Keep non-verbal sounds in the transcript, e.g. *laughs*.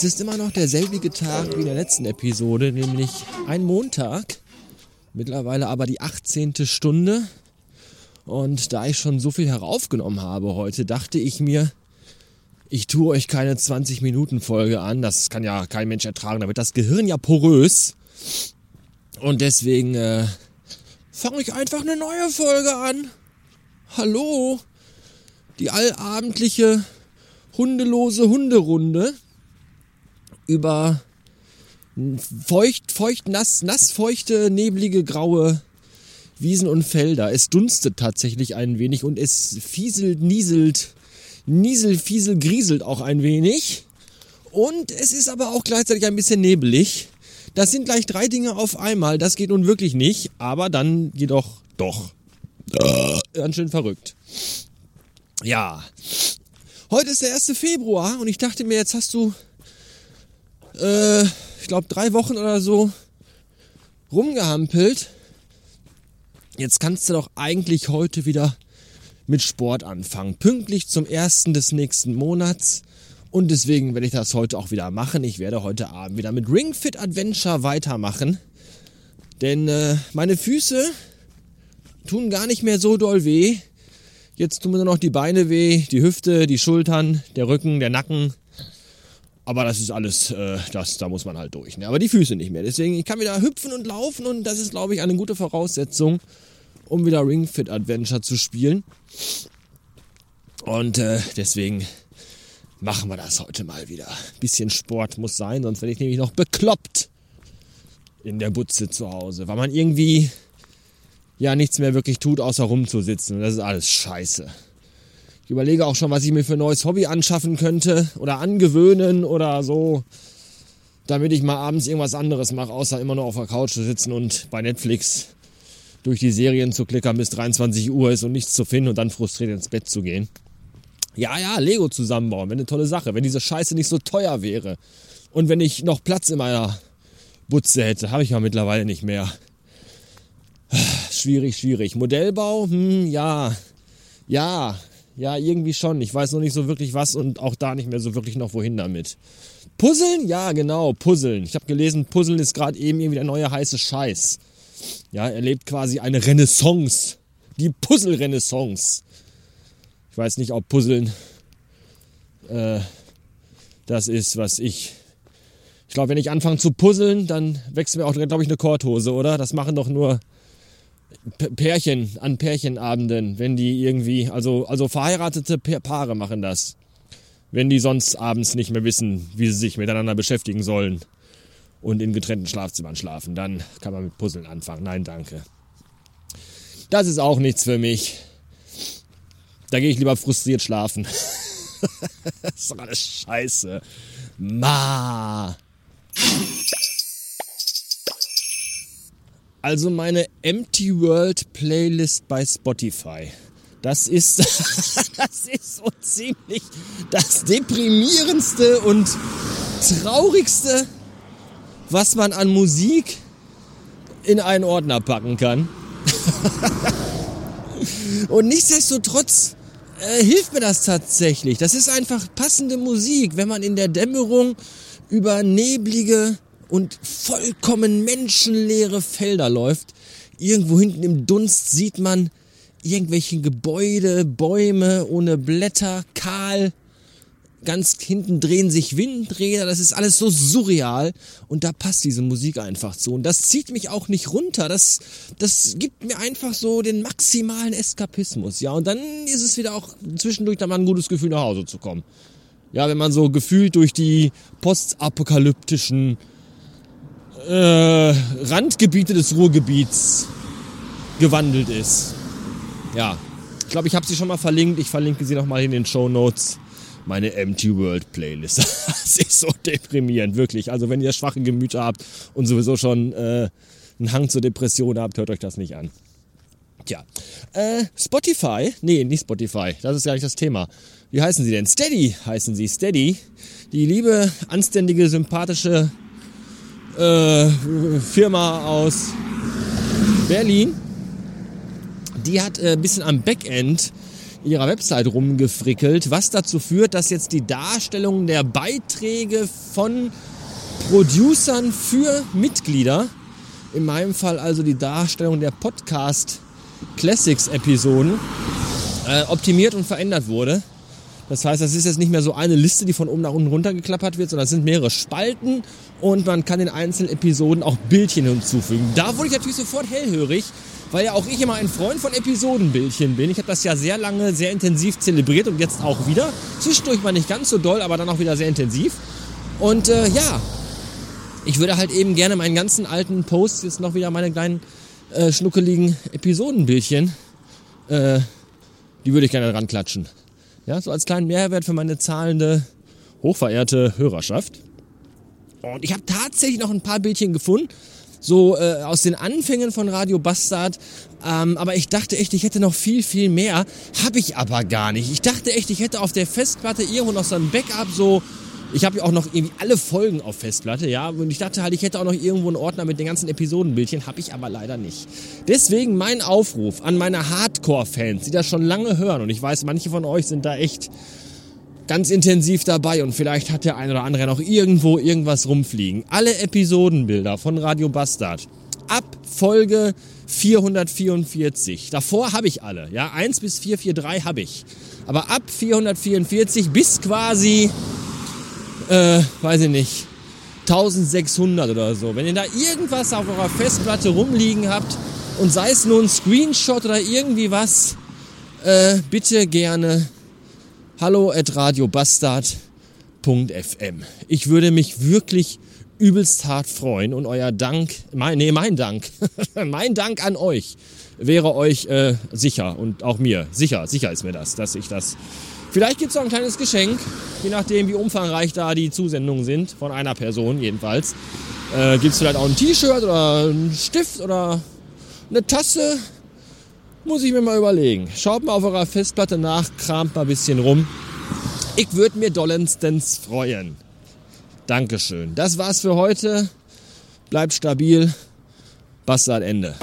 Es ist immer noch derselbige Tag wie in der letzten Episode, nämlich ein Montag. Mittlerweile aber die 18. Stunde. Und da ich schon so viel heraufgenommen habe heute, dachte ich mir, ich tue euch keine 20 Minuten Folge an. Das kann ja kein Mensch ertragen. Da wird das Gehirn ja porös. Und deswegen äh, fange ich einfach eine neue Folge an. Hallo, die allabendliche hundelose Hunderunde über feucht, feucht, nass, feuchte, neblige, graue Wiesen und Felder. Es dunstet tatsächlich ein wenig und es fieselt, nieselt, niesel, fiesel, grieselt auch ein wenig. Und es ist aber auch gleichzeitig ein bisschen nebelig. Das sind gleich drei Dinge auf einmal. Das geht nun wirklich nicht, aber dann jedoch doch. Ganz schön verrückt. Ja. Heute ist der 1. Februar und ich dachte mir, jetzt hast du äh, ich glaube, drei Wochen oder so rumgehampelt. Jetzt kannst du doch eigentlich heute wieder mit Sport anfangen. Pünktlich zum ersten des nächsten Monats. Und deswegen werde ich das heute auch wieder machen. Ich werde heute Abend wieder mit Ring Fit Adventure weitermachen. Denn äh, meine Füße tun gar nicht mehr so doll weh. Jetzt tun mir nur noch die Beine weh, die Hüfte, die Schultern, der Rücken, der Nacken. Aber das ist alles, äh, das, da muss man halt durch. Ne? Aber die Füße nicht mehr. Deswegen, ich kann wieder hüpfen und laufen und das ist, glaube ich, eine gute Voraussetzung, um wieder Ring Fit Adventure zu spielen. Und äh, deswegen machen wir das heute mal wieder. Bisschen Sport muss sein, sonst werde ich nämlich noch bekloppt in der Butze zu Hause, weil man irgendwie ja nichts mehr wirklich tut, außer rumzusitzen. Und das ist alles scheiße. Ich überlege auch schon, was ich mir für ein neues Hobby anschaffen könnte oder angewöhnen oder so, damit ich mal abends irgendwas anderes mache, außer immer nur auf der Couch zu sitzen und bei Netflix durch die Serien zu klickern, bis 23 Uhr ist und nichts zu finden und dann frustriert ins Bett zu gehen. Ja, ja, Lego zusammenbauen, wäre eine tolle Sache, wenn diese Scheiße nicht so teuer wäre. Und wenn ich noch Platz in meiner Butze hätte, habe ich ja mittlerweile nicht mehr. *sighs* Schwierig, schwierig. Modellbau, hm, ja, ja, ja, irgendwie schon. Ich weiß noch nicht so wirklich was und auch da nicht mehr so wirklich noch wohin damit. Puzzeln? Ja, genau, Puzzeln. Ich habe gelesen, Puzzeln ist gerade eben irgendwie der neue heiße Scheiß. Ja, er lebt quasi eine Renaissance. Die Puzzle-Renaissance. Ich weiß nicht, ob Puzzeln äh, das ist, was ich. Ich glaube, wenn ich anfange zu puzzeln, dann wächst mir auch, glaube ich, eine Korthose, oder? Das machen doch nur Pärchen, an Pärchenabenden, wenn die irgendwie, also, also verheiratete Paare machen das. Wenn die sonst abends nicht mehr wissen, wie sie sich miteinander beschäftigen sollen und in getrennten Schlafzimmern schlafen, dann kann man mit Puzzeln anfangen. Nein, danke. Das ist auch nichts für mich. Da gehe ich lieber frustriert schlafen. *laughs* das ist doch alles scheiße. Ma. Also meine Empty World Playlist bei Spotify. Das ist, *laughs* das ist so ziemlich das deprimierendste und traurigste, was man an Musik in einen Ordner packen kann. *laughs* und nichtsdestotrotz äh, hilft mir das tatsächlich. Das ist einfach passende Musik, wenn man in der Dämmerung über neblige und vollkommen menschenleere Felder läuft. Irgendwo hinten im Dunst sieht man irgendwelche Gebäude, Bäume ohne Blätter, kahl. Ganz hinten drehen sich Windräder, das ist alles so surreal und da passt diese Musik einfach zu und das zieht mich auch nicht runter, das, das gibt mir einfach so den maximalen Eskapismus, ja und dann ist es wieder auch zwischendurch dann mal ein gutes Gefühl nach Hause zu kommen. Ja, wenn man so gefühlt durch die postapokalyptischen äh, Randgebiete des Ruhrgebiets gewandelt ist. Ja, ich glaube, ich habe sie schon mal verlinkt. Ich verlinke sie nochmal in den Show Notes. Meine Empty World Playlist. *laughs* das ist so deprimierend, wirklich. Also wenn ihr schwache Gemüter habt und sowieso schon äh, einen Hang zur Depression habt, hört euch das nicht an. Tja, äh, Spotify, nee, nicht Spotify, das ist gar nicht das Thema. Wie heißen sie denn? Steady heißen sie, Steady. Die liebe, anständige, sympathische äh, Firma aus Berlin. Die hat äh, ein bisschen am Backend ihrer Website rumgefrickelt, was dazu führt, dass jetzt die Darstellung der Beiträge von Producern für Mitglieder, in meinem Fall also die Darstellung der Podcast Classics Episoden, äh, optimiert und verändert wurde. Das heißt, das ist jetzt nicht mehr so eine Liste, die von oben nach unten runtergeklappert wird, sondern es sind mehrere Spalten und man kann in einzelnen Episoden auch Bildchen hinzufügen. Da wurde ich natürlich sofort hellhörig, weil ja auch ich immer ein Freund von Episodenbildchen bin. Ich habe das ja sehr lange, sehr intensiv zelebriert und jetzt auch wieder. Zwischendurch mal nicht ganz so doll, aber dann auch wieder sehr intensiv. Und äh, ja, ich würde halt eben gerne meinen ganzen alten Posts jetzt noch wieder meine kleinen äh, schnuckeligen Episodenbildchen, äh, die würde ich gerne dran klatschen. Ja, so als kleinen Mehrwert für meine zahlende, hochverehrte Hörerschaft. Und ich habe tatsächlich noch ein paar Bildchen gefunden, so äh, aus den Anfängen von Radio Bastard. Ähm, aber ich dachte echt, ich hätte noch viel, viel mehr. Habe ich aber gar nicht. Ich dachte echt, ich hätte auf der Festplatte irgendwo noch so ein Backup, so ich habe ja auch noch irgendwie alle Folgen auf Festplatte, ja. Und ich dachte halt, ich hätte auch noch irgendwo einen Ordner mit den ganzen Episodenbildchen, habe ich aber leider nicht. Deswegen mein Aufruf an meine Hardcore-Fans, die das schon lange hören. Und ich weiß, manche von euch sind da echt ganz intensiv dabei und vielleicht hat der ein oder andere noch irgendwo irgendwas rumfliegen. Alle Episodenbilder von Radio Bastard ab Folge 444. Davor habe ich alle, ja, 1 bis 443 habe ich. Aber ab 444 bis quasi äh, weiß ich nicht, 1600 oder so. Wenn ihr da irgendwas auf eurer Festplatte rumliegen habt und sei es nur ein Screenshot oder irgendwie was, äh, bitte gerne hallo at radiobastard.fm. Ich würde mich wirklich übelst hart freuen und euer Dank, mein, nee, mein Dank, *laughs* mein Dank an euch wäre euch äh, sicher und auch mir, sicher, sicher ist mir das, dass ich das Vielleicht gibt es noch ein kleines Geschenk, je nachdem, wie umfangreich da die Zusendungen sind, von einer Person jedenfalls. Äh, gibt es vielleicht auch ein T-Shirt oder einen Stift oder eine Tasse? Muss ich mir mal überlegen. Schaut mal auf eurer Festplatte nach, kramt mal ein bisschen rum. Ich würde mir dollendstens freuen. Dankeschön. Das war's für heute. Bleibt stabil. Bastard Ende.